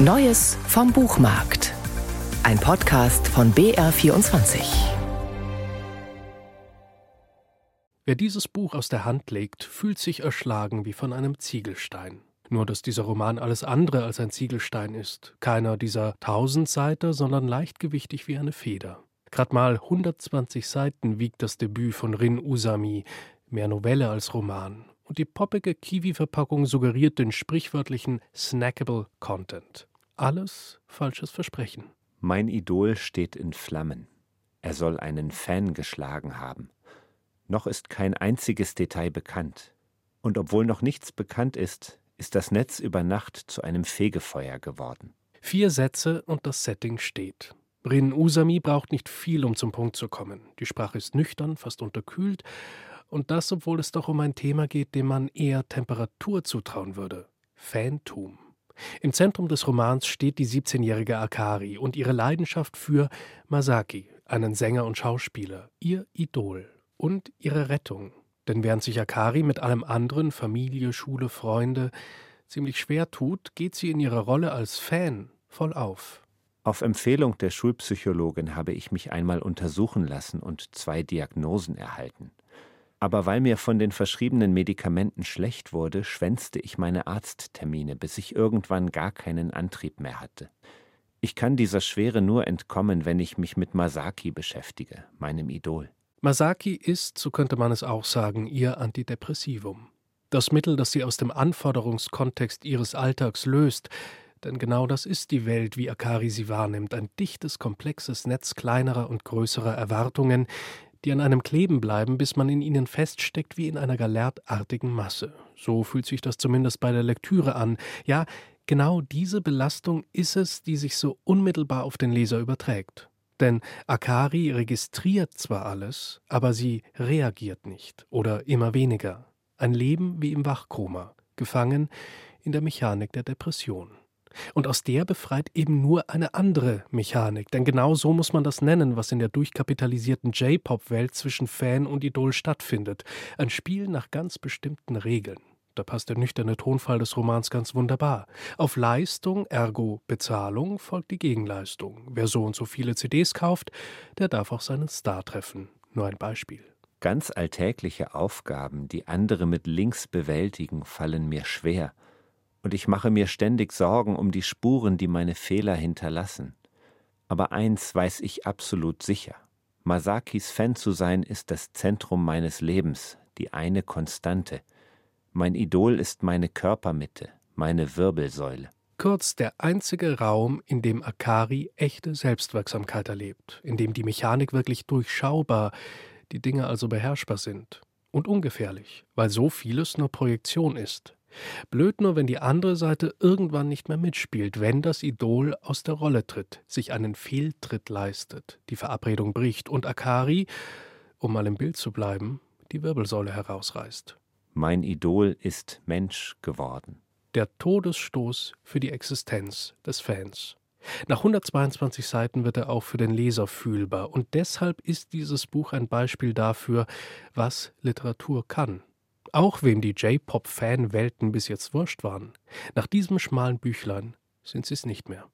Neues vom Buchmarkt. Ein Podcast von BR24. Wer dieses Buch aus der Hand legt, fühlt sich erschlagen wie von einem Ziegelstein. Nur dass dieser Roman alles andere als ein Ziegelstein ist. Keiner dieser Tausendseiter, sondern leichtgewichtig wie eine Feder. Grad mal 120 Seiten wiegt das Debüt von Rin Usami, mehr Novelle als Roman und die poppige Kiwi-Verpackung suggeriert den sprichwörtlichen snackable Content. Alles falsches Versprechen. Mein Idol steht in Flammen. Er soll einen Fan geschlagen haben. Noch ist kein einziges Detail bekannt. Und obwohl noch nichts bekannt ist, ist das Netz über Nacht zu einem Fegefeuer geworden. Vier Sätze und das Setting steht. Rin Usami braucht nicht viel, um zum Punkt zu kommen. Die Sprache ist nüchtern, fast unterkühlt und das, obwohl es doch um ein Thema geht, dem man eher Temperatur zutrauen würde. Fantum. Im Zentrum des Romans steht die 17-jährige Akari und ihre Leidenschaft für Masaki, einen Sänger und Schauspieler, ihr Idol und ihre Rettung. Denn während sich Akari mit allem anderen, Familie, Schule, Freunde, ziemlich schwer tut, geht sie in ihrer Rolle als Fan voll auf. Auf Empfehlung der Schulpsychologin habe ich mich einmal untersuchen lassen und zwei Diagnosen erhalten. Aber weil mir von den verschriebenen Medikamenten schlecht wurde, schwänzte ich meine Arzttermine, bis ich irgendwann gar keinen Antrieb mehr hatte. Ich kann dieser Schwere nur entkommen, wenn ich mich mit Masaki beschäftige, meinem Idol. Masaki ist, so könnte man es auch sagen, ihr Antidepressivum. Das Mittel, das sie aus dem Anforderungskontext ihres Alltags löst, denn genau das ist die Welt, wie Akari sie wahrnimmt, ein dichtes, komplexes Netz kleinerer und größerer Erwartungen, die an einem kleben bleiben, bis man in ihnen feststeckt wie in einer galertartigen Masse. So fühlt sich das zumindest bei der Lektüre an. Ja, genau diese Belastung ist es, die sich so unmittelbar auf den Leser überträgt. Denn Akari registriert zwar alles, aber sie reagiert nicht oder immer weniger. Ein Leben wie im Wachkoma, gefangen in der Mechanik der Depression. Und aus der befreit eben nur eine andere Mechanik. Denn genau so muss man das nennen, was in der durchkapitalisierten J-Pop-Welt zwischen Fan und Idol stattfindet. Ein Spiel nach ganz bestimmten Regeln. Da passt der nüchterne Tonfall des Romans ganz wunderbar. Auf Leistung, ergo Bezahlung, folgt die Gegenleistung. Wer so und so viele CDs kauft, der darf auch seinen Star treffen. Nur ein Beispiel. Ganz alltägliche Aufgaben, die andere mit Links bewältigen, fallen mir schwer und ich mache mir ständig Sorgen um die Spuren, die meine Fehler hinterlassen. Aber eins weiß ich absolut sicher. Masakis Fan zu sein ist das Zentrum meines Lebens, die eine Konstante. Mein Idol ist meine Körpermitte, meine Wirbelsäule. Kurz der einzige Raum, in dem Akari echte Selbstwirksamkeit erlebt, in dem die Mechanik wirklich durchschaubar, die Dinge also beherrschbar sind. Und ungefährlich, weil so vieles nur Projektion ist, Blöd nur, wenn die andere Seite irgendwann nicht mehr mitspielt, wenn das Idol aus der Rolle tritt, sich einen Fehltritt leistet, die Verabredung bricht und Akari, um mal im Bild zu bleiben, die Wirbelsäule herausreißt. Mein Idol ist Mensch geworden. Der Todesstoß für die Existenz des Fans. Nach 122 Seiten wird er auch für den Leser fühlbar, und deshalb ist dieses Buch ein Beispiel dafür, was Literatur kann. Auch wem die J-Pop-Fanwelten bis jetzt wurscht waren, nach diesem schmalen Büchlein sind sie es nicht mehr.